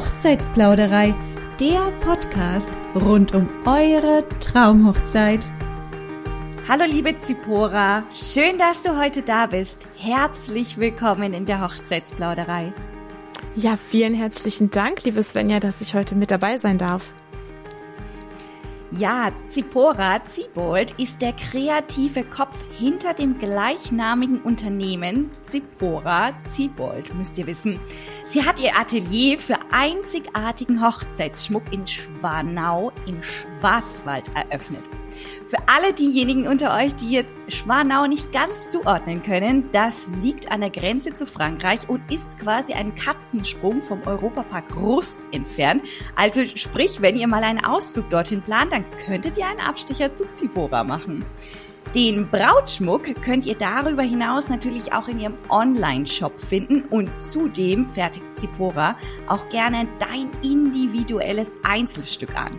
Hochzeitsplauderei, der Podcast rund um eure Traumhochzeit. Hallo liebe Zipora, schön, dass du heute da bist. Herzlich willkommen in der Hochzeitsplauderei. Ja, vielen herzlichen Dank, liebe Svenja, dass ich heute mit dabei sein darf. Ja, Zipora Zibold ist der kreative Kopf hinter dem gleichnamigen Unternehmen Zipora Zibold, müsst ihr wissen. Sie hat ihr Atelier für einzigartigen Hochzeitsschmuck in Schwanau im Schwarzwald eröffnet. Für alle diejenigen unter euch, die jetzt Schwanau nicht ganz zuordnen können, das liegt an der Grenze zu Frankreich und ist quasi ein Katzensprung vom Europapark Rust entfernt. Also sprich, wenn ihr mal einen Ausflug dorthin plant, dann könntet ihr einen Abstecher zu Zipora machen. Den Brautschmuck könnt ihr darüber hinaus natürlich auch in ihrem Online-Shop finden und zudem fertigt Zipora auch gerne dein individuelles Einzelstück an.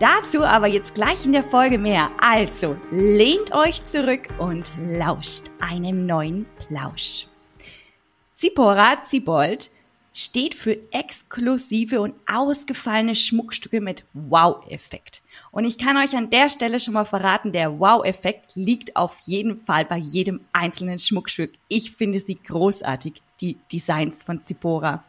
Dazu aber jetzt gleich in der Folge mehr. Also lehnt euch zurück und lauscht einem neuen Plausch. Zipora Zibold steht für exklusive und ausgefallene Schmuckstücke mit Wow-Effekt. Und ich kann euch an der Stelle schon mal verraten, der Wow-Effekt liegt auf jeden Fall bei jedem einzelnen Schmuckstück. Ich finde sie großartig, die Designs von Zipora.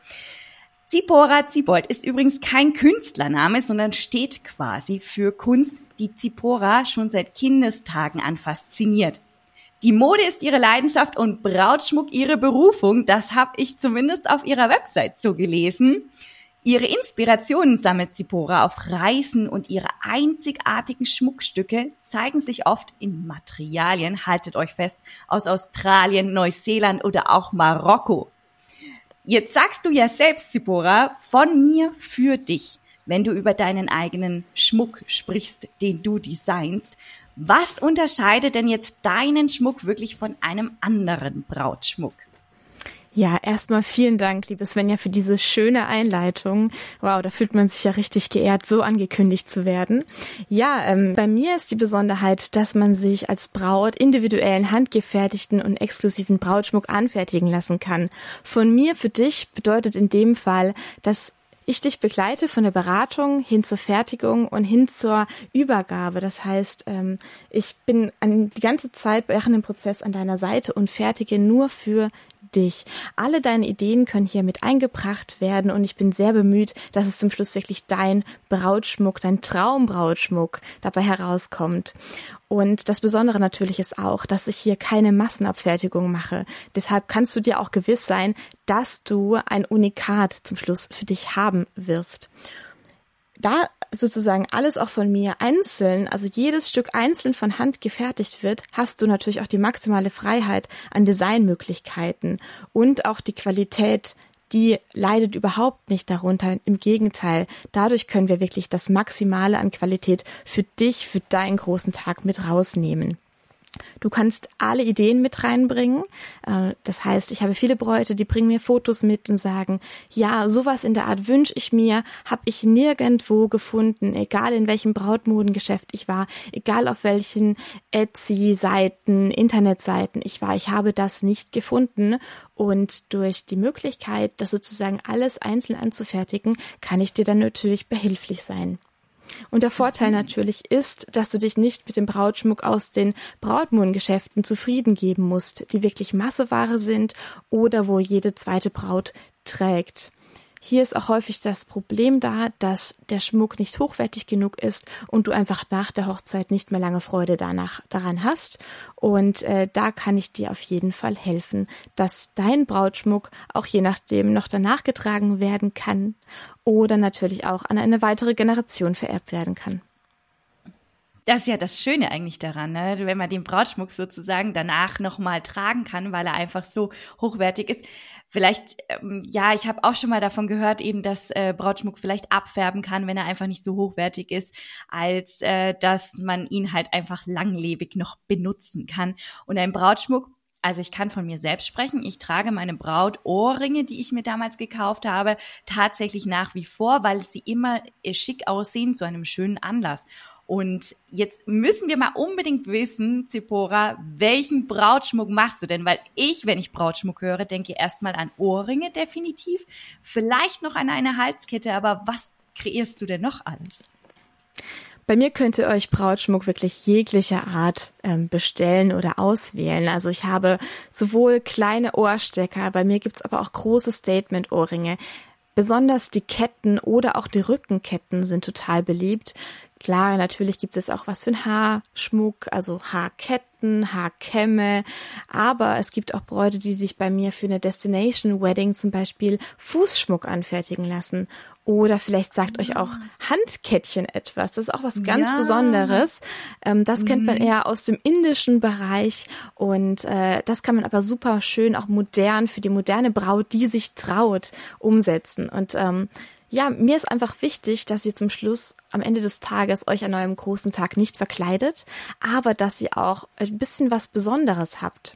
Zipora Zibold ist übrigens kein Künstlername, sondern steht quasi für Kunst, die Zipora schon seit Kindestagen an fasziniert. Die Mode ist ihre Leidenschaft und Brautschmuck ihre Berufung. Das habe ich zumindest auf ihrer Website so gelesen. Ihre Inspirationen sammelt Zipora auf Reisen und ihre einzigartigen Schmuckstücke zeigen sich oft in Materialien, haltet euch fest, aus Australien, Neuseeland oder auch Marokko. Jetzt sagst du ja selbst, Zipora, von mir für dich, wenn du über deinen eigenen Schmuck sprichst, den du designst. Was unterscheidet denn jetzt deinen Schmuck wirklich von einem anderen Brautschmuck? Ja, erstmal vielen Dank, liebe Svenja, für diese schöne Einleitung. Wow, da fühlt man sich ja richtig geehrt, so angekündigt zu werden. Ja, ähm, bei mir ist die Besonderheit, dass man sich als Braut individuellen, handgefertigten und exklusiven Brautschmuck anfertigen lassen kann. Von mir für dich bedeutet in dem Fall, dass ich dich begleite von der Beratung hin zur Fertigung und hin zur Übergabe. Das heißt, ähm, ich bin die ganze Zeit während dem Prozess an deiner Seite und fertige nur für dich. Alle deine Ideen können hier mit eingebracht werden und ich bin sehr bemüht, dass es zum Schluss wirklich dein Brautschmuck, dein Traumbrautschmuck dabei herauskommt. Und das Besondere natürlich ist auch, dass ich hier keine Massenabfertigung mache. Deshalb kannst du dir auch gewiss sein, dass du ein Unikat zum Schluss für dich haben wirst. Da sozusagen alles auch von mir einzeln, also jedes Stück einzeln von Hand gefertigt wird, hast du natürlich auch die maximale Freiheit an Designmöglichkeiten und auch die Qualität, die leidet überhaupt nicht darunter. Im Gegenteil, dadurch können wir wirklich das Maximale an Qualität für dich, für deinen großen Tag mit rausnehmen. Du kannst alle Ideen mit reinbringen. Äh, das heißt, ich habe viele Bräute, die bringen mir Fotos mit und sagen, ja, sowas in der Art wünsche ich mir, habe ich nirgendwo gefunden, egal in welchem Brautmodengeschäft ich war, egal auf welchen Etsy-Seiten, Internetseiten ich war, ich habe das nicht gefunden. Und durch die Möglichkeit, das sozusagen alles einzeln anzufertigen, kann ich dir dann natürlich behilflich sein. Und der Vorteil mhm. natürlich ist, dass du dich nicht mit dem Brautschmuck aus den Brautmodengeschäften zufrieden geben musst, die wirklich Masseware sind oder wo jede zweite Braut trägt. Hier ist auch häufig das Problem da, dass der Schmuck nicht hochwertig genug ist und du einfach nach der Hochzeit nicht mehr lange Freude danach daran hast. Und äh, da kann ich dir auf jeden Fall helfen, dass dein Brautschmuck auch je nachdem noch danach getragen werden kann oder natürlich auch an eine weitere Generation vererbt werden kann. Das ist ja das Schöne eigentlich daran, ne? wenn man den Brautschmuck sozusagen danach nochmal tragen kann, weil er einfach so hochwertig ist vielleicht, ähm, ja, ich habe auch schon mal davon gehört, eben, dass äh, Brautschmuck vielleicht abfärben kann, wenn er einfach nicht so hochwertig ist, als äh, dass man ihn halt einfach langlebig noch benutzen kann. Und ein Brautschmuck, also ich kann von mir selbst sprechen. Ich trage meine Braut Ohrringe, die ich mir damals gekauft habe, tatsächlich nach wie vor, weil sie immer äh, schick aussehen zu einem schönen Anlass. Und jetzt müssen wir mal unbedingt wissen, Zipora, welchen Brautschmuck machst du denn? Weil ich, wenn ich Brautschmuck höre, denke erstmal an Ohrringe definitiv, vielleicht noch an eine Halskette, aber was kreierst du denn noch alles? Bei mir könnt ihr euch Brautschmuck wirklich jeglicher Art ähm, bestellen oder auswählen. Also ich habe sowohl kleine Ohrstecker, bei mir gibt's aber auch große Statement-Ohrringe. Besonders die Ketten oder auch die Rückenketten sind total beliebt. Klar, natürlich gibt es auch was für einen Haarschmuck, also Haarketten, Haarkämme, aber es gibt auch Bräute, die sich bei mir für eine Destination Wedding zum Beispiel Fußschmuck anfertigen lassen. Oder vielleicht sagt euch auch Handkettchen etwas. Das ist auch was ganz ja. Besonderes. Ähm, das mhm. kennt man mhm. eher aus dem indischen Bereich. Und äh, das kann man aber super schön auch modern für die moderne Braut, die sich traut, umsetzen. Und ähm, ja, mir ist einfach wichtig, dass ihr zum Schluss am Ende des Tages euch an eurem großen Tag nicht verkleidet, aber dass ihr auch ein bisschen was Besonderes habt.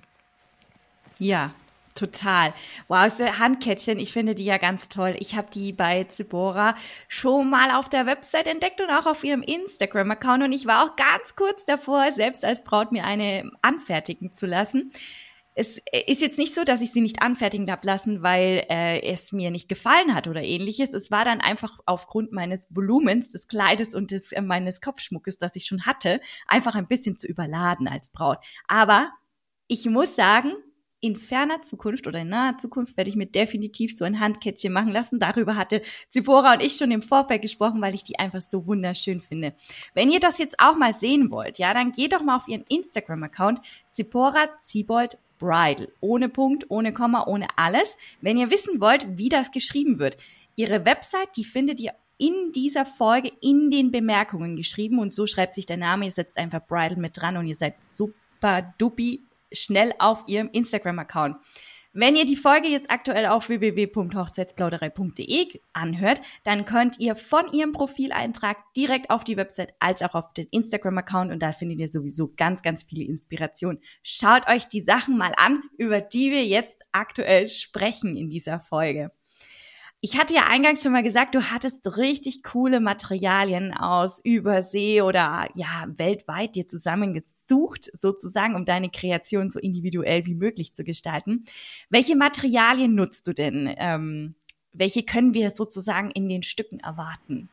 Ja, Total. Wow, diese Handkettchen, ich finde die ja ganz toll. Ich habe die bei Zibora schon mal auf der Website entdeckt und auch auf ihrem Instagram-Account und ich war auch ganz kurz davor, selbst als Braut mir eine anfertigen zu lassen es ist jetzt nicht so, dass ich sie nicht anfertigen habe lassen, weil äh, es mir nicht gefallen hat oder ähnliches. Es war dann einfach aufgrund meines Volumens des Kleides und des äh, meines Kopfschmuckes, das ich schon hatte, einfach ein bisschen zu überladen als Braut. Aber ich muss sagen, in ferner Zukunft oder in naher Zukunft werde ich mir definitiv so ein Handkettchen machen lassen. Darüber hatte Zipora und ich schon im Vorfeld gesprochen, weil ich die einfach so wunderschön finde. Wenn ihr das jetzt auch mal sehen wollt, ja, dann geht doch mal auf ihren Instagram-Account Zipora Ziebold Bridal. Ohne Punkt, ohne Komma, ohne alles. Wenn ihr wissen wollt, wie das geschrieben wird. Ihre Website, die findet ihr in dieser Folge in den Bemerkungen geschrieben und so schreibt sich der Name. Ihr setzt einfach Bridal mit dran und ihr seid super dupi schnell auf ihrem Instagram-Account. Wenn ihr die Folge jetzt aktuell auf www.hochzeitsplauderei.de anhört, dann könnt ihr von ihrem Profileintrag direkt auf die Website als auch auf den Instagram-Account und da findet ihr sowieso ganz, ganz viele Inspirationen. Schaut euch die Sachen mal an, über die wir jetzt aktuell sprechen in dieser Folge. Ich hatte ja eingangs schon mal gesagt, du hattest richtig coole Materialien aus Übersee oder ja, weltweit dir zusammengesucht, sozusagen, um deine Kreation so individuell wie möglich zu gestalten. Welche Materialien nutzt du denn? Ähm, welche können wir sozusagen in den Stücken erwarten?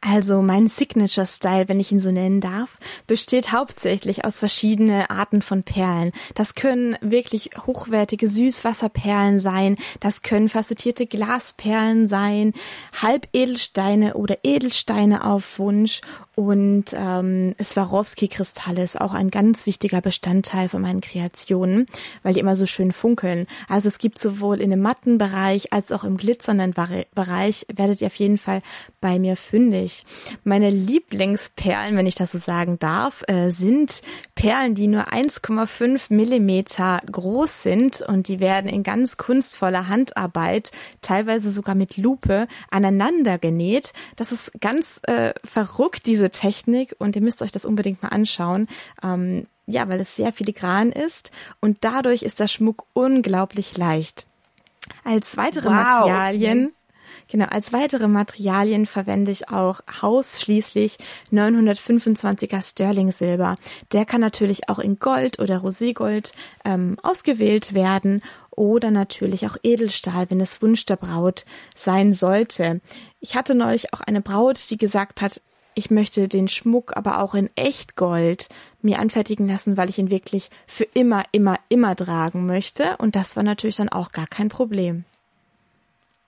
Also mein Signature Style, wenn ich ihn so nennen darf, besteht hauptsächlich aus verschiedenen Arten von Perlen. Das können wirklich hochwertige Süßwasserperlen sein, das können facettierte Glasperlen sein, Halbedelsteine oder Edelsteine auf Wunsch und ähm, Swarovski-Kristalle ist auch ein ganz wichtiger Bestandteil von meinen Kreationen, weil die immer so schön funkeln. Also es gibt sowohl in dem matten Bereich als auch im glitzernden Bereich, werdet ihr auf jeden Fall bei mir fündig. Meine Lieblingsperlen, wenn ich das so sagen darf, äh, sind Perlen, die nur 1,5 Millimeter groß sind und die werden in ganz kunstvoller Handarbeit, teilweise sogar mit Lupe, aneinander genäht. Das ist ganz äh, verrückt, diese Technik und ihr müsst euch das unbedingt mal anschauen. Ähm, ja, weil es sehr filigran ist und dadurch ist der Schmuck unglaublich leicht. Als weitere wow. Materialien Genau, als weitere Materialien verwende ich auch ausschließlich 925er Sterling Silber. Der kann natürlich auch in Gold oder Roségold ähm, ausgewählt werden oder natürlich auch Edelstahl, wenn es Wunsch der Braut sein sollte. Ich hatte neulich auch eine Braut, die gesagt hat, ich möchte den Schmuck aber auch in Echtgold mir anfertigen lassen, weil ich ihn wirklich für immer, immer, immer tragen möchte. Und das war natürlich dann auch gar kein Problem.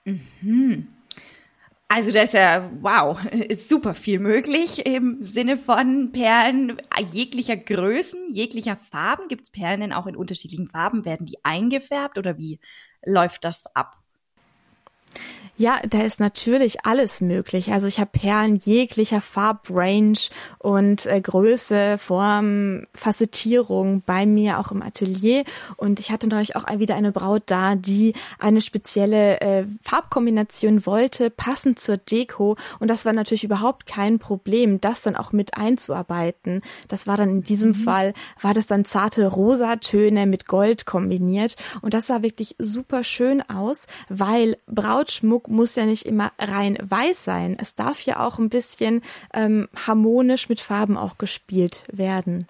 Mhm. Also da ist ja, wow, ist super viel möglich im Sinne von Perlen jeglicher Größen, jeglicher Farben. Gibt es Perlen denn auch in unterschiedlichen Farben? Werden die eingefärbt oder wie läuft das ab? Ja, da ist natürlich alles möglich. Also ich habe Perlen jeglicher Farbrange und äh, Größe, Form, Facettierung bei mir auch im Atelier. Und ich hatte neulich auch wieder eine Braut da, die eine spezielle äh, Farbkombination wollte, passend zur Deko. Und das war natürlich überhaupt kein Problem, das dann auch mit einzuarbeiten. Das war dann in diesem mhm. Fall, war das dann zarte Rosatöne mit Gold kombiniert. Und das sah wirklich super schön aus, weil Braut Brautschmuck muss ja nicht immer rein weiß sein. Es darf ja auch ein bisschen ähm, harmonisch mit Farben auch gespielt werden.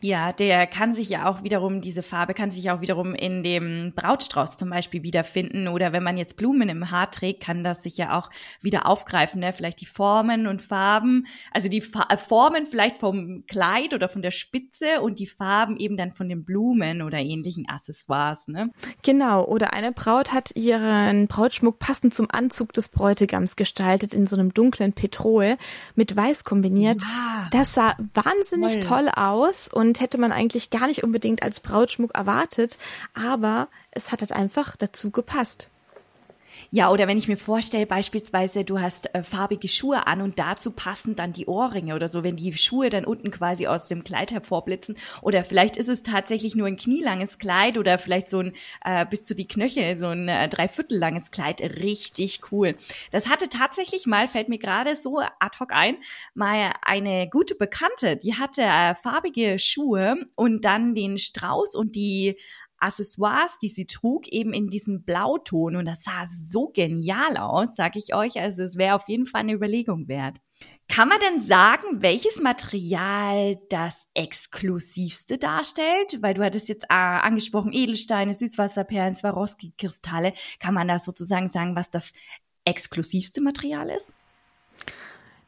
Ja, der kann sich ja auch wiederum, diese Farbe kann sich auch wiederum in dem Brautstrauß zum Beispiel wiederfinden. Oder wenn man jetzt Blumen im Haar trägt, kann das sich ja auch wieder aufgreifen. Ne? Vielleicht die Formen und Farben, also die Fa Formen vielleicht vom Kleid oder von der Spitze und die Farben eben dann von den Blumen oder ähnlichen Accessoires. Ne? Genau, oder eine Braut hat ihren Brautschmuck passend zum Anzug des Bräutigams gestaltet in so einem dunklen Petrol mit Weiß kombiniert. Ja, das sah wahnsinnig toll, toll aus und und hätte man eigentlich gar nicht unbedingt als Brautschmuck erwartet, aber es hat halt einfach dazu gepasst. Ja, oder wenn ich mir vorstelle, beispielsweise du hast äh, farbige Schuhe an und dazu passen dann die Ohrringe oder so, wenn die Schuhe dann unten quasi aus dem Kleid hervorblitzen. Oder vielleicht ist es tatsächlich nur ein knielanges Kleid oder vielleicht so ein äh, bis zu die Knöchel, so ein äh, dreiviertel langes Kleid. Richtig cool. Das hatte tatsächlich mal, fällt mir gerade so ad hoc ein, mal eine gute Bekannte, die hatte äh, farbige Schuhe und dann den Strauß und die Accessoires, die sie trug, eben in diesem Blauton. Und das sah so genial aus, sag ich euch. Also es wäre auf jeden Fall eine Überlegung wert. Kann man denn sagen, welches Material das exklusivste darstellt? Weil du hattest jetzt äh, angesprochen Edelsteine, Süßwasserperlen, Swarovski-Kristalle. Kann man da sozusagen sagen, was das exklusivste Material ist?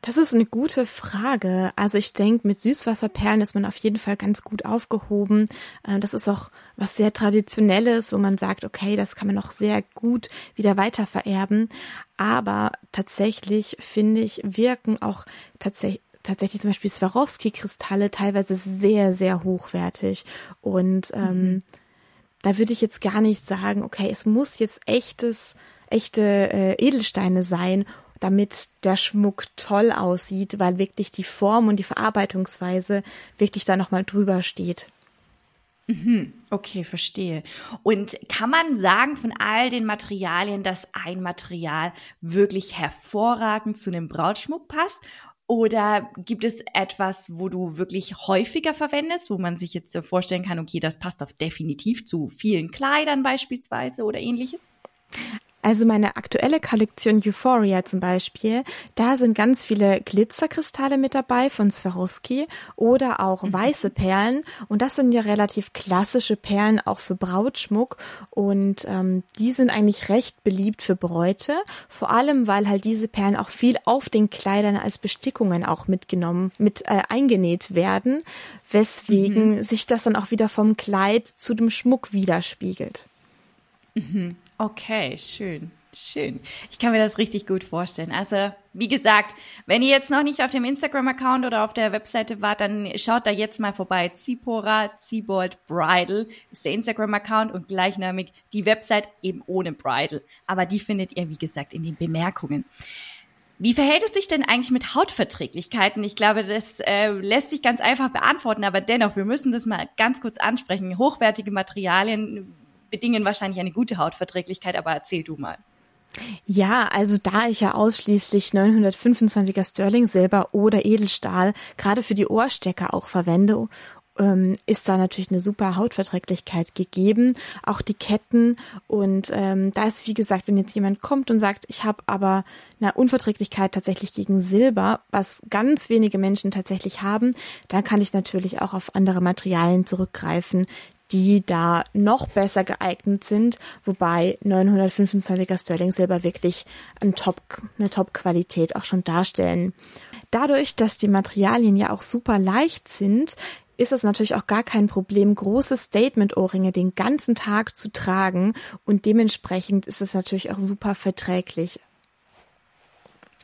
Das ist eine gute Frage. Also ich denke, mit Süßwasserperlen ist man auf jeden Fall ganz gut aufgehoben. Äh, das ist auch was sehr Traditionelles, wo man sagt, okay, das kann man auch sehr gut wieder weiter vererben. Aber tatsächlich finde ich, wirken auch tatsächlich tatsächlich zum Beispiel Swarovski-Kristalle teilweise sehr, sehr hochwertig. Und ähm, mhm. da würde ich jetzt gar nicht sagen, okay, es muss jetzt echtes, echte äh, Edelsteine sein, damit der Schmuck toll aussieht, weil wirklich die Form und die Verarbeitungsweise wirklich da nochmal drüber steht. Mhm. Okay, verstehe. Und kann man sagen von all den Materialien, dass ein Material wirklich hervorragend zu einem Brautschmuck passt? Oder gibt es etwas, wo du wirklich häufiger verwendest, wo man sich jetzt vorstellen kann, okay, das passt auf definitiv zu vielen Kleidern beispielsweise oder ähnliches? Also meine aktuelle Kollektion Euphoria zum Beispiel, da sind ganz viele Glitzerkristalle mit dabei von Swarovski oder auch mhm. weiße Perlen. Und das sind ja relativ klassische Perlen auch für Brautschmuck. Und ähm, die sind eigentlich recht beliebt für Bräute. Vor allem, weil halt diese Perlen auch viel auf den Kleidern als Bestickungen auch mitgenommen, mit äh, eingenäht werden, weswegen mhm. sich das dann auch wieder vom Kleid zu dem Schmuck widerspiegelt. Mhm. Okay, schön. Schön. Ich kann mir das richtig gut vorstellen. Also, wie gesagt, wenn ihr jetzt noch nicht auf dem Instagram-Account oder auf der Webseite wart, dann schaut da jetzt mal vorbei. Zipora, Zibold Bridal ist der Instagram-Account und gleichnamig die Website eben ohne Bridal. Aber die findet ihr, wie gesagt, in den Bemerkungen. Wie verhält es sich denn eigentlich mit Hautverträglichkeiten? Ich glaube, das äh, lässt sich ganz einfach beantworten, aber dennoch, wir müssen das mal ganz kurz ansprechen. Hochwertige Materialien bedingen wahrscheinlich eine gute Hautverträglichkeit, aber erzähl du mal. Ja, also da ich ja ausschließlich 925er Sterling Silber oder Edelstahl gerade für die Ohrstecker auch verwende, ähm, ist da natürlich eine super Hautverträglichkeit gegeben, auch die Ketten und ähm, da ist wie gesagt, wenn jetzt jemand kommt und sagt, ich habe aber eine Unverträglichkeit tatsächlich gegen Silber, was ganz wenige Menschen tatsächlich haben, dann kann ich natürlich auch auf andere Materialien zurückgreifen, die da noch besser geeignet sind, wobei 925er Sterling Silber wirklich ein Top, eine Top-Qualität auch schon darstellen. Dadurch, dass die Materialien ja auch super leicht sind, ist es natürlich auch gar kein Problem, große Statement-Ohrringe den ganzen Tag zu tragen und dementsprechend ist es natürlich auch super verträglich.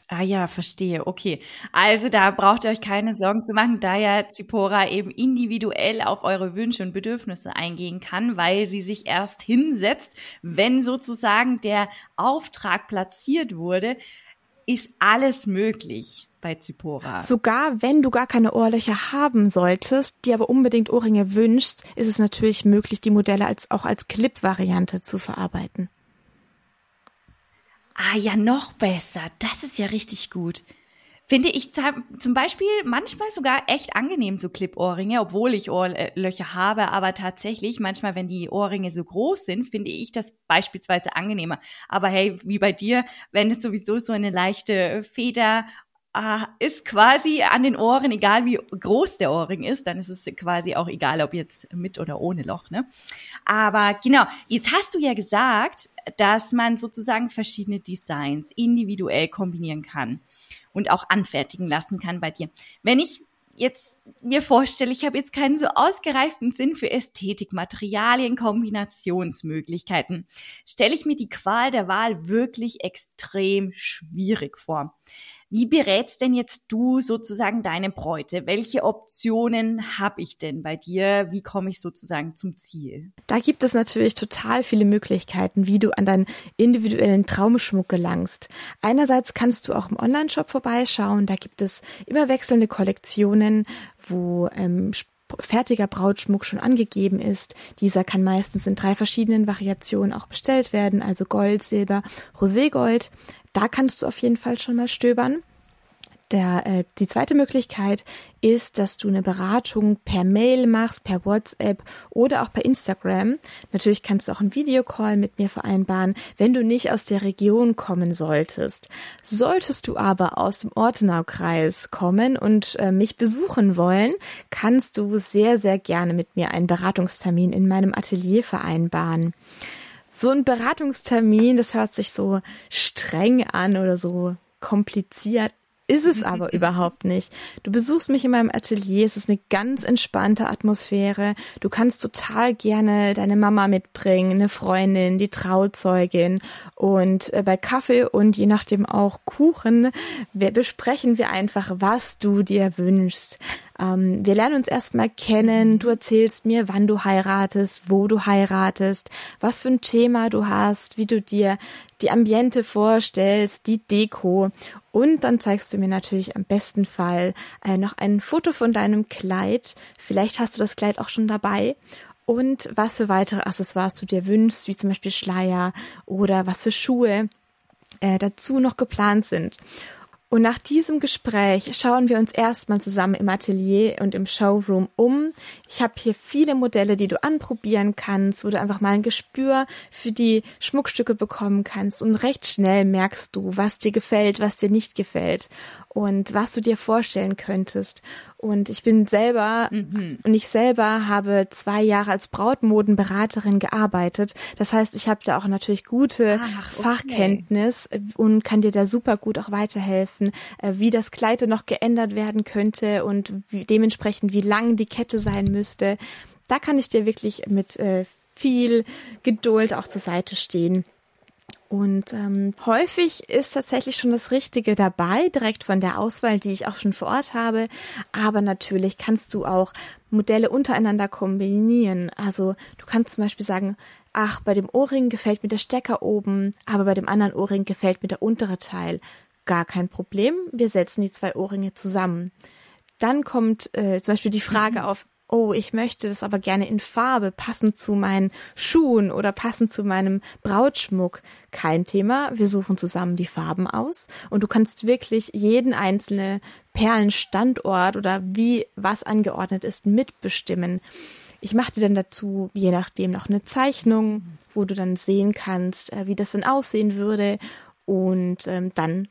Ah ja, verstehe. Okay. Also da braucht ihr euch keine Sorgen zu machen, da ja Zipora eben individuell auf eure Wünsche und Bedürfnisse eingehen kann, weil sie sich erst hinsetzt, wenn sozusagen der Auftrag platziert wurde, ist alles möglich bei Zipora. Sogar wenn du gar keine Ohrlöcher haben solltest, die aber unbedingt Ohrringe wünschst, ist es natürlich möglich, die Modelle als, auch als Clip-Variante zu verarbeiten. Ah ja, noch besser. Das ist ja richtig gut. Finde ich zum Beispiel manchmal sogar echt angenehm, so Clip-Ohrringe, obwohl ich Ohrlöcher habe. Aber tatsächlich, manchmal, wenn die Ohrringe so groß sind, finde ich das beispielsweise angenehmer. Aber hey, wie bei dir, wenn es sowieso so eine leichte Feder ist quasi an den Ohren, egal wie groß der Ohrring ist, dann ist es quasi auch egal, ob jetzt mit oder ohne Loch. Ne? Aber genau, jetzt hast du ja gesagt, dass man sozusagen verschiedene Designs individuell kombinieren kann und auch anfertigen lassen kann bei dir. Wenn ich jetzt mir vorstelle, ich habe jetzt keinen so ausgereiften Sinn für Ästhetik, Materialien, Kombinationsmöglichkeiten, stelle ich mir die Qual der Wahl wirklich extrem schwierig vor. Wie berätst denn jetzt du sozusagen deine Bräute? Welche Optionen habe ich denn bei dir? Wie komme ich sozusagen zum Ziel? Da gibt es natürlich total viele Möglichkeiten, wie du an deinen individuellen Traumschmuck gelangst. Einerseits kannst du auch im Online-Shop vorbeischauen. Da gibt es immer wechselnde Kollektionen, wo ähm, fertiger Brautschmuck schon angegeben ist. Dieser kann meistens in drei verschiedenen Variationen auch bestellt werden, also Gold, Silber, Roségold. Da kannst du auf jeden Fall schon mal stöbern. Der, äh, die zweite Möglichkeit ist, dass du eine Beratung per Mail machst, per WhatsApp oder auch per Instagram. Natürlich kannst du auch einen Videocall mit mir vereinbaren, wenn du nicht aus der Region kommen solltest. Solltest du aber aus dem Ortenaukreis kommen und äh, mich besuchen wollen, kannst du sehr, sehr gerne mit mir einen Beratungstermin in meinem Atelier vereinbaren so ein Beratungstermin, das hört sich so streng an oder so kompliziert. Ist es aber überhaupt nicht. Du besuchst mich in meinem Atelier, es ist eine ganz entspannte Atmosphäre. Du kannst total gerne deine Mama mitbringen, eine Freundin, die Trauzeugin und äh, bei Kaffee und je nachdem auch Kuchen besprechen wir einfach, was du dir wünschst. Ähm, wir lernen uns erstmal kennen. Du erzählst mir, wann du heiratest, wo du heiratest, was für ein Thema du hast, wie du dir die Ambiente vorstellst, die Deko. Und dann zeigst du mir natürlich am besten Fall äh, noch ein Foto von deinem Kleid. Vielleicht hast du das Kleid auch schon dabei. Und was für weitere Accessoires du dir wünschst, wie zum Beispiel Schleier oder was für Schuhe äh, dazu noch geplant sind. Und nach diesem Gespräch schauen wir uns erstmal zusammen im Atelier und im Showroom um. Ich habe hier viele Modelle, die du anprobieren kannst, wo du einfach mal ein Gespür für die Schmuckstücke bekommen kannst. Und recht schnell merkst du, was dir gefällt, was dir nicht gefällt und was du dir vorstellen könntest. Und ich bin selber mhm. und ich selber habe zwei Jahre als Brautmodenberaterin gearbeitet. Das heißt, ich habe da auch natürlich gute Ach, okay. Fachkenntnis und kann dir da super gut auch weiterhelfen, äh, wie das Kleid noch geändert werden könnte und wie, dementsprechend wie lang die Kette sein müsste. Da kann ich dir wirklich mit äh, viel Geduld auch zur Seite stehen. Und ähm, häufig ist tatsächlich schon das Richtige dabei, direkt von der Auswahl, die ich auch schon vor Ort habe. Aber natürlich kannst du auch Modelle untereinander kombinieren. Also du kannst zum Beispiel sagen, ach, bei dem Ohrring gefällt mir der Stecker oben, aber bei dem anderen Ohrring gefällt mir der untere Teil. Gar kein Problem, wir setzen die zwei Ohrringe zusammen. Dann kommt äh, zum Beispiel die Frage mhm. auf, oh, ich möchte das aber gerne in Farbe, passend zu meinen Schuhen oder passend zu meinem Brautschmuck. Kein Thema, wir suchen zusammen die Farben aus und du kannst wirklich jeden einzelnen Perlenstandort oder wie was angeordnet ist mitbestimmen. Ich mache dir dann dazu, je nachdem, noch eine Zeichnung, wo du dann sehen kannst, äh, wie das dann aussehen würde und ähm, dann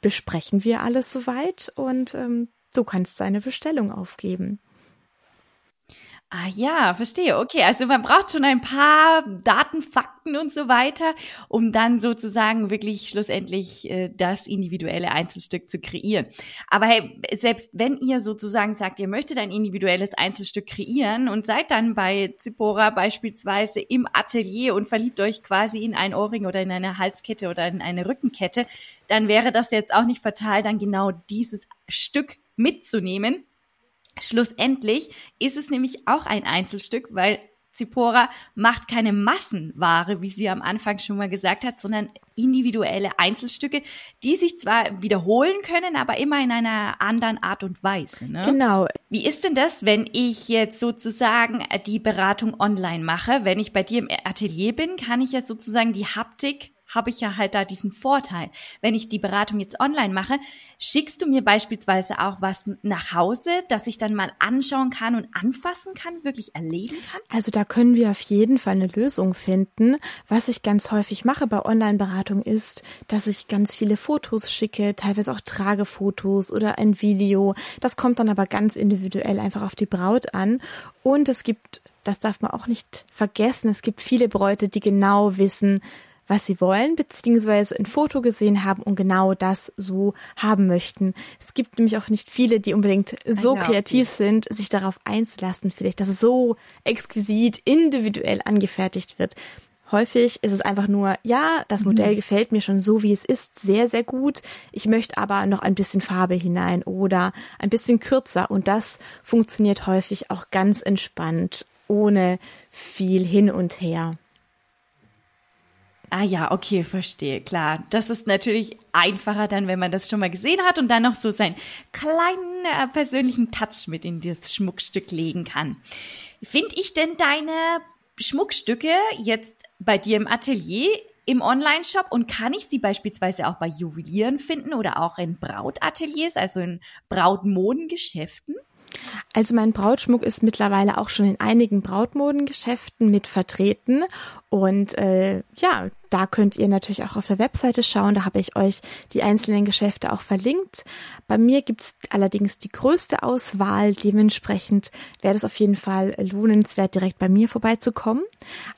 besprechen wir alles soweit und ähm, du kannst deine Bestellung aufgeben. Ah ja, verstehe. Okay, also man braucht schon ein paar Daten, Fakten und so weiter, um dann sozusagen wirklich schlussendlich äh, das individuelle Einzelstück zu kreieren. Aber hey, selbst wenn ihr sozusagen sagt, ihr möchtet ein individuelles Einzelstück kreieren und seid dann bei Zippora beispielsweise im Atelier und verliebt euch quasi in ein Ohrring oder in eine Halskette oder in eine Rückenkette, dann wäre das jetzt auch nicht fatal, dann genau dieses Stück mitzunehmen Schlussendlich ist es nämlich auch ein Einzelstück, weil Zipora macht keine Massenware, wie sie am Anfang schon mal gesagt hat, sondern individuelle Einzelstücke, die sich zwar wiederholen können, aber immer in einer anderen Art und Weise. Ne? Genau. Wie ist denn das, wenn ich jetzt sozusagen die Beratung online mache? Wenn ich bei dir im Atelier bin, kann ich ja sozusagen die Haptik habe ich ja halt da diesen Vorteil. Wenn ich die Beratung jetzt online mache, schickst du mir beispielsweise auch was nach Hause, dass ich dann mal anschauen kann und anfassen kann, wirklich erleben kann? Also da können wir auf jeden Fall eine Lösung finden. Was ich ganz häufig mache bei Online-Beratung ist, dass ich ganz viele Fotos schicke, teilweise auch Tragefotos oder ein Video. Das kommt dann aber ganz individuell einfach auf die Braut an. Und es gibt das darf man auch nicht vergessen. Es gibt viele Bräute, die genau wissen, was sie wollen, beziehungsweise ein Foto gesehen haben und genau das so haben möchten. Es gibt nämlich auch nicht viele, die unbedingt so kreativ sind, sich darauf einzulassen, vielleicht, dass es so exquisit, individuell angefertigt wird. Häufig ist es einfach nur, ja, das mhm. Modell mhm. gefällt mir schon so, wie es ist, sehr, sehr gut. Ich möchte aber noch ein bisschen Farbe hinein oder ein bisschen kürzer. Und das funktioniert häufig auch ganz entspannt, ohne viel hin und her. Ah ja, okay, verstehe, klar. Das ist natürlich einfacher dann, wenn man das schon mal gesehen hat und dann noch so seinen kleinen äh, persönlichen Touch mit in das Schmuckstück legen kann. Finde ich denn deine Schmuckstücke jetzt bei dir im Atelier im Online-Shop und kann ich sie beispielsweise auch bei Juwelieren finden oder auch in Brautateliers, also in Brautmodengeschäften? Also mein Brautschmuck ist mittlerweile auch schon in einigen Brautmodengeschäften mit vertreten. Und äh, ja, da könnt ihr natürlich auch auf der Webseite schauen. Da habe ich euch die einzelnen Geschäfte auch verlinkt. Bei mir gibt's allerdings die größte Auswahl. Dementsprechend wäre es auf jeden Fall lohnenswert, direkt bei mir vorbeizukommen.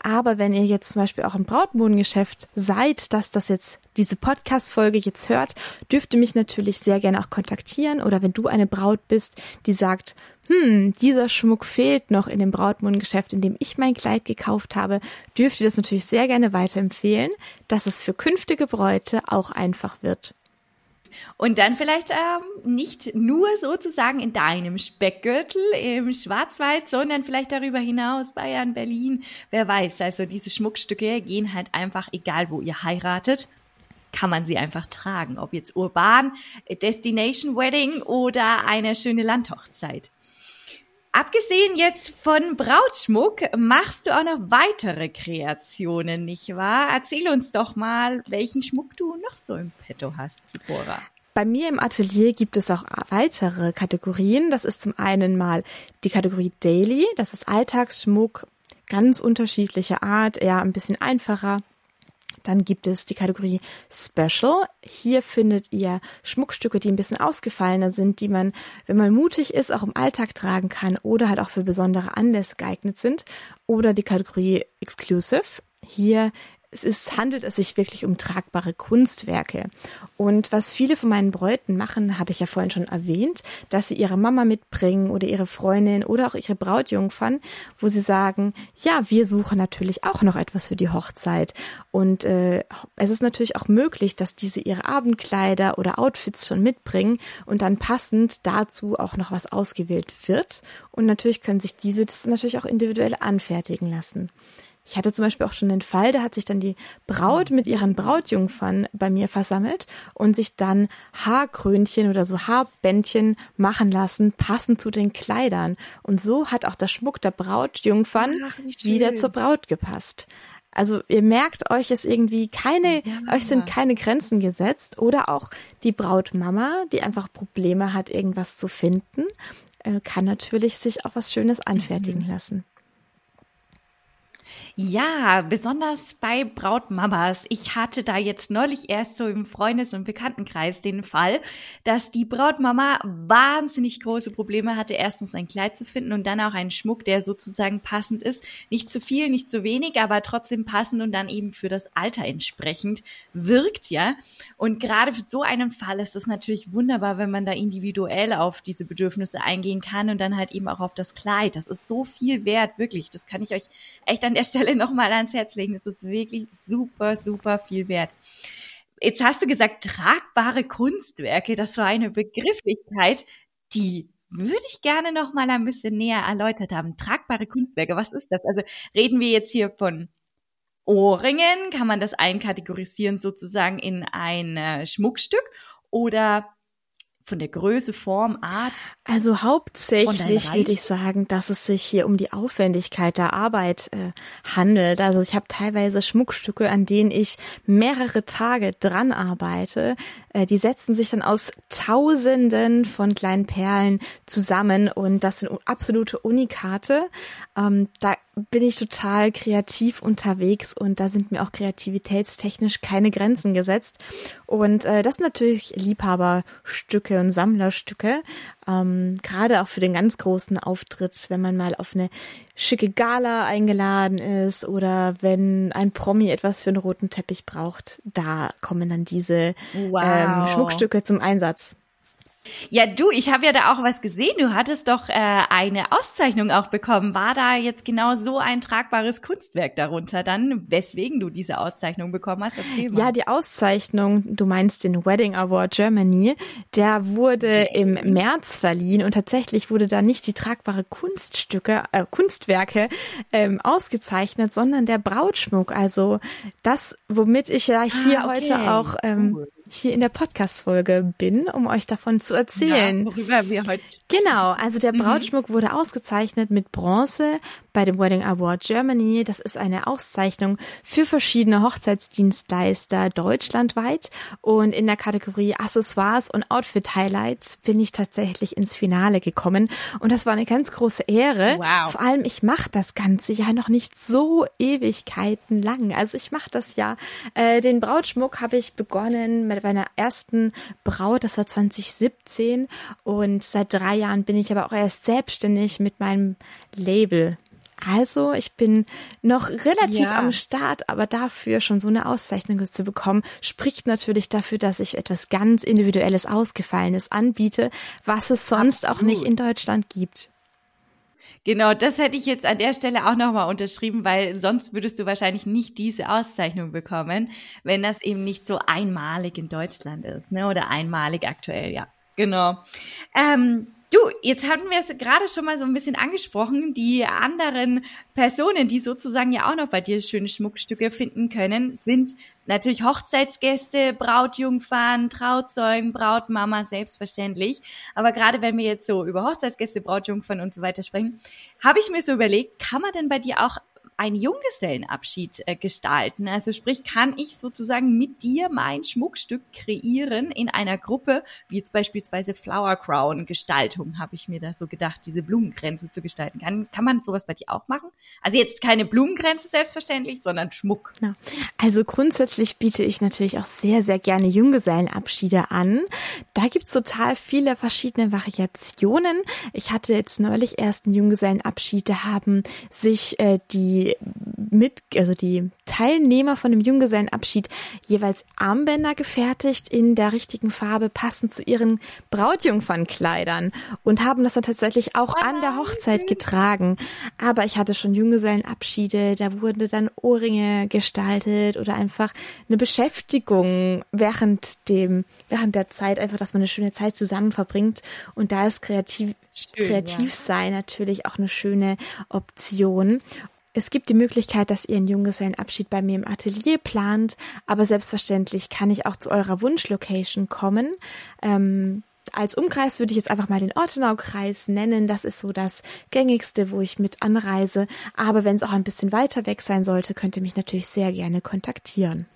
Aber wenn ihr jetzt zum Beispiel auch im Brautmodengeschäft seid, dass das jetzt diese Podcast-Folge jetzt hört, dürft ihr mich natürlich sehr gerne auch kontaktieren. Oder wenn du eine Braut bist, die sagt, hm, dieser Schmuck fehlt noch in dem Brautmodengeschäft, in dem ich mein Kleid gekauft habe, dürft ihr das natürlich sehr gerne weiterempfehlen, dass es für künftige Bräute auch einfach wird. Und dann vielleicht ähm, nicht nur sozusagen in deinem Speckgürtel im Schwarzwald, sondern vielleicht darüber hinaus Bayern, Berlin, wer weiß. Also diese Schmuckstücke gehen halt einfach, egal wo ihr heiratet, kann man sie einfach tragen. Ob jetzt urban, Destination Wedding oder eine schöne Landhochzeit. Abgesehen jetzt von Brautschmuck, machst du auch noch weitere Kreationen, nicht wahr? Erzähl uns doch mal, welchen Schmuck du noch so im Petto hast, Zipora. Bei mir im Atelier gibt es auch weitere Kategorien. Das ist zum einen mal die Kategorie Daily, das ist Alltagsschmuck, ganz unterschiedlicher Art, eher ein bisschen einfacher. Dann gibt es die Kategorie Special. Hier findet ihr Schmuckstücke, die ein bisschen ausgefallener sind, die man, wenn man mutig ist, auch im Alltag tragen kann oder halt auch für besondere Anlässe geeignet sind. Oder die Kategorie Exclusive. Hier es ist, handelt es sich wirklich um tragbare Kunstwerke. Und was viele von meinen Bräuten machen, habe ich ja vorhin schon erwähnt, dass sie ihre Mama mitbringen oder ihre Freundin oder auch ihre Brautjungfern, wo sie sagen, ja, wir suchen natürlich auch noch etwas für die Hochzeit. Und äh, es ist natürlich auch möglich, dass diese ihre Abendkleider oder Outfits schon mitbringen und dann passend dazu auch noch was ausgewählt wird. Und natürlich können sich diese das natürlich auch individuell anfertigen lassen. Ich hatte zum Beispiel auch schon den Fall, da hat sich dann die Braut mit ihren Brautjungfern bei mir versammelt und sich dann Haarkrönchen oder so Haarbändchen machen lassen, passend zu den Kleidern. Und so hat auch der Schmuck der Brautjungfern Ach, wieder zur Braut gepasst. Also ihr merkt, euch ist irgendwie keine, ja. euch sind keine Grenzen gesetzt oder auch die Brautmama, die einfach Probleme hat, irgendwas zu finden, äh, kann natürlich sich auch was Schönes anfertigen mhm. lassen. Ja, besonders bei Brautmamas. Ich hatte da jetzt neulich erst so im Freundes- und Bekanntenkreis den Fall, dass die Brautmama wahnsinnig große Probleme hatte, erstens ein Kleid zu finden und dann auch einen Schmuck, der sozusagen passend ist. Nicht zu viel, nicht zu wenig, aber trotzdem passend und dann eben für das Alter entsprechend wirkt, ja. Und gerade für so einen Fall ist es natürlich wunderbar, wenn man da individuell auf diese Bedürfnisse eingehen kann und dann halt eben auch auf das Kleid. Das ist so viel wert, wirklich. Das kann ich euch echt an der Stelle Stelle nochmal ans Herz legen. Es ist wirklich super, super viel wert. Jetzt hast du gesagt, tragbare Kunstwerke, das war eine Begrifflichkeit, die würde ich gerne noch mal ein bisschen näher erläutert haben. Tragbare Kunstwerke, was ist das? Also reden wir jetzt hier von Ohrringen? Kann man das einkategorisieren sozusagen in ein äh, Schmuckstück? Oder von der Größe, Form, Art? Also hauptsächlich würde ich sagen, dass es sich hier um die Aufwendigkeit der Arbeit äh, handelt. Also ich habe teilweise Schmuckstücke, an denen ich mehrere Tage dran arbeite. Äh, die setzen sich dann aus Tausenden von kleinen Perlen zusammen und das sind absolute Unikate. Ähm, da bin ich total kreativ unterwegs und da sind mir auch kreativitätstechnisch keine Grenzen gesetzt. Und äh, das sind natürlich Liebhaberstücke und Sammlerstücke. Ähm, Gerade auch für den ganz großen Auftritt, wenn man mal auf eine schicke Gala eingeladen ist oder wenn ein Promi etwas für einen roten Teppich braucht, da kommen dann diese wow. ähm, Schmuckstücke zum Einsatz. Ja, du, ich habe ja da auch was gesehen. Du hattest doch äh, eine Auszeichnung auch bekommen. War da jetzt genau so ein tragbares Kunstwerk darunter dann, weswegen du diese Auszeichnung bekommen hast? Erzähl mal. Ja, die Auszeichnung, du meinst den Wedding Award Germany, der wurde im März verliehen und tatsächlich wurde da nicht die tragbare Kunststücke, äh, Kunstwerke ähm, ausgezeichnet, sondern der Brautschmuck. Also das, womit ich ja hier ah, okay. heute auch ähm, cool hier in der Podcast-Folge bin, um euch davon zu erzählen. Ja, worüber wir heute Genau, also der mhm. Brautschmuck mhm. wurde ausgezeichnet mit Bronze bei dem Wedding Award Germany. Das ist eine Auszeichnung für verschiedene Hochzeitsdienstleister deutschlandweit. Und in der Kategorie Accessoires und Outfit Highlights bin ich tatsächlich ins Finale gekommen. Und das war eine ganz große Ehre. Wow. Vor allem, ich mache das Ganze ja noch nicht so Ewigkeiten lang. Also ich mache das ja. Äh, den Brautschmuck habe ich begonnen mit meiner ersten Braut, das war 2017. Und seit drei Jahren bin ich aber auch erst selbstständig mit meinem Label. Also, ich bin noch relativ ja. am Start, aber dafür schon so eine Auszeichnung zu bekommen, spricht natürlich dafür, dass ich etwas ganz Individuelles, Ausgefallenes anbiete, was es sonst Absolut. auch nicht in Deutschland gibt. Genau, das hätte ich jetzt an der Stelle auch nochmal unterschrieben, weil sonst würdest du wahrscheinlich nicht diese Auszeichnung bekommen, wenn das eben nicht so einmalig in Deutschland ist, ne? Oder einmalig aktuell, ja. Genau. Ähm, Du, jetzt hatten wir es gerade schon mal so ein bisschen angesprochen. Die anderen Personen, die sozusagen ja auch noch bei dir schöne Schmuckstücke finden können, sind natürlich Hochzeitsgäste, Brautjungfern, Trauzeugen, Brautmama, selbstverständlich. Aber gerade wenn wir jetzt so über Hochzeitsgäste, Brautjungfern und so weiter sprechen, habe ich mir so überlegt, kann man denn bei dir auch einen Junggesellenabschied äh, gestalten. Also sprich, kann ich sozusagen mit dir mein Schmuckstück kreieren in einer Gruppe, wie jetzt beispielsweise Flower Crown Gestaltung, habe ich mir da so gedacht, diese Blumengrenze zu gestalten. Kann, kann man sowas bei dir auch machen? Also jetzt keine Blumengrenze selbstverständlich, sondern Schmuck. Ja. Also grundsätzlich biete ich natürlich auch sehr, sehr gerne Junggesellenabschiede an. Da gibt's total viele verschiedene Variationen. Ich hatte jetzt neulich erst einen Junggesellenabschied, da haben sich äh, die mit, also die Teilnehmer von dem Junggesellenabschied jeweils Armbänder gefertigt in der richtigen Farbe, passend zu ihren Brautjungfernkleidern und haben das dann tatsächlich auch an der Hochzeit getragen. Aber ich hatte schon Junggesellenabschiede, da wurde dann Ohrringe gestaltet oder einfach eine Beschäftigung während dem, während der Zeit, einfach, dass man eine schöne Zeit zusammen verbringt. Und da ist kreativ, Schön, kreativ ja. sein natürlich auch eine schöne Option. Es gibt die Möglichkeit, dass ihr einen Junggesellenabschied bei mir im Atelier plant, aber selbstverständlich kann ich auch zu eurer Wunschlocation kommen. Ähm, als Umkreis würde ich jetzt einfach mal den Ortenaukreis nennen. Das ist so das gängigste, wo ich mit anreise. Aber wenn es auch ein bisschen weiter weg sein sollte, könnt ihr mich natürlich sehr gerne kontaktieren.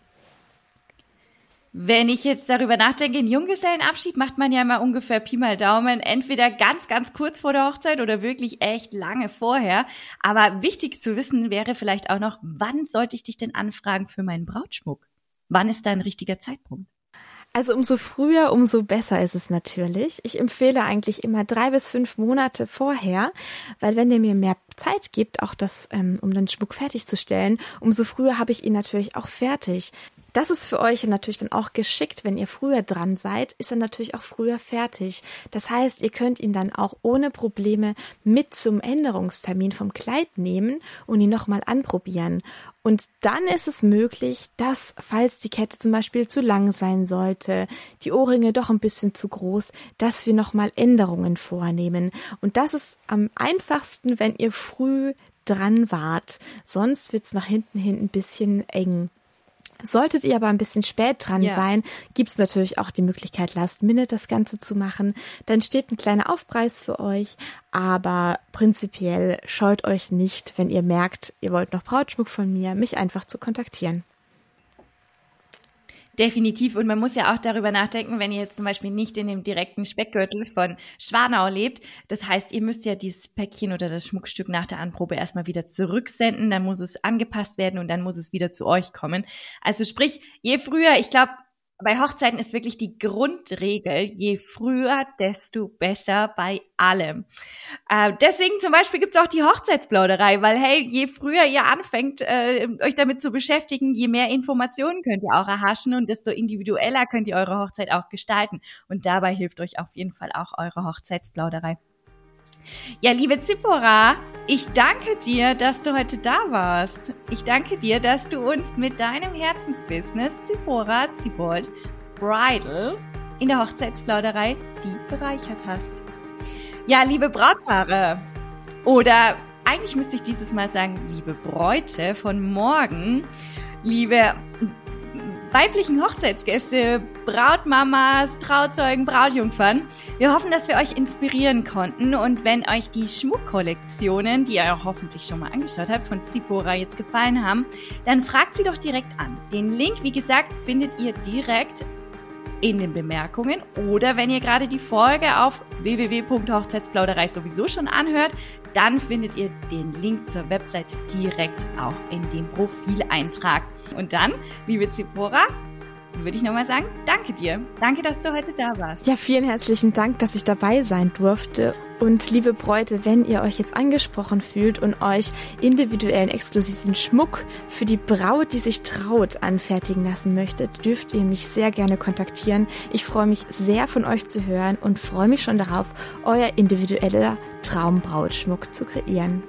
Wenn ich jetzt darüber nachdenke, einen Junggesellenabschied macht man ja immer ungefähr Pi mal Daumen, entweder ganz, ganz kurz vor der Hochzeit oder wirklich echt lange vorher. Aber wichtig zu wissen wäre vielleicht auch noch, wann sollte ich dich denn anfragen für meinen Brautschmuck? Wann ist da ein richtiger Zeitpunkt? Also umso früher, umso besser ist es natürlich. Ich empfehle eigentlich immer drei bis fünf Monate vorher, weil wenn ihr mir mehr Zeit gibt, auch das, ähm, um den Schmuck fertigzustellen, umso früher habe ich ihn natürlich auch fertig. Das ist für euch natürlich dann auch geschickt, wenn ihr früher dran seid, ist er natürlich auch früher fertig. Das heißt, ihr könnt ihn dann auch ohne Probleme mit zum Änderungstermin vom Kleid nehmen und ihn nochmal anprobieren. Und dann ist es möglich, dass, falls die Kette zum Beispiel zu lang sein sollte, die Ohrringe doch ein bisschen zu groß, dass wir nochmal Änderungen vornehmen. Und das ist am einfachsten, wenn ihr früh dran wart. Sonst wird's nach hinten hin ein bisschen eng. Solltet ihr aber ein bisschen spät dran Ja. sein, gibt's natürlich auch die Möglichkeit, Last Minute das Ganze zu machen. Dann steht ein kleiner Aufpreis für euch, aber prinzipiell scheut euch nicht, wenn ihr merkt, ihr wollt noch Brautschmuck von mir, mich einfach zu kontaktieren. Definitiv. Und man muss ja auch darüber nachdenken, wenn ihr jetzt zum Beispiel nicht in dem direkten Speckgürtel von Schwanau lebt. Das heißt, ihr müsst ja dieses Päckchen oder das Schmuckstück nach der Anprobe erstmal wieder zurücksenden. Dann muss es angepasst werden und dann muss es wieder zu euch kommen. Also sprich, je früher, ich glaube, bei Hochzeiten ist wirklich die Grundregel, je früher, desto besser bei allem. Äh, deswegen zum Beispiel gibt's auch die Hochzeitsplauderei, weil hey, je früher ihr anfängt, äh, euch damit zu beschäftigen, je mehr Informationen könnt ihr auch erhaschen und desto individueller könnt ihr eure Hochzeit auch gestalten. Und dabei hilft euch auf jeden Fall auch eure Hochzeitsplauderei. Ja, liebe Zipora, ich danke dir, dass du heute da warst. Ich danke dir, dass du uns mit deinem Herzensbusiness Zipora Zibold Bridal in der Hochzeitsplauderei die bereichert hast. Ja, liebe Brautpaare oder eigentlich müsste ich dieses Mal sagen, liebe Bräute von morgen, liebe weiblichen Hochzeitsgäste, Brautmamas, Trauzeugen, Brautjungfern. Wir hoffen, dass wir euch inspirieren konnten und wenn euch die Schmuckkollektionen, die ihr hoffentlich schon mal angeschaut habt, von Zipora jetzt gefallen haben, dann fragt sie doch direkt an. Den Link, wie gesagt, findet ihr direkt in den Bemerkungen oder wenn ihr gerade die Folge auf www.hochzeitsplauderei sowieso schon anhört, dann findet ihr den Link zur Website direkt auch in dem Profileintrag. Und dann, liebe Zipora, würde ich nochmal sagen, danke dir. Danke, dass du heute da warst. Ja, vielen herzlichen Dank, dass ich dabei sein durfte. Und liebe Bräute, wenn ihr euch jetzt angesprochen fühlt und euch individuellen exklusiven Schmuck für die Braut, die sich traut, anfertigen lassen möchtet, dürft ihr mich sehr gerne kontaktieren. Ich freue mich sehr von euch zu hören und freue mich schon darauf, euer individueller Traumbrautschmuck zu kreieren.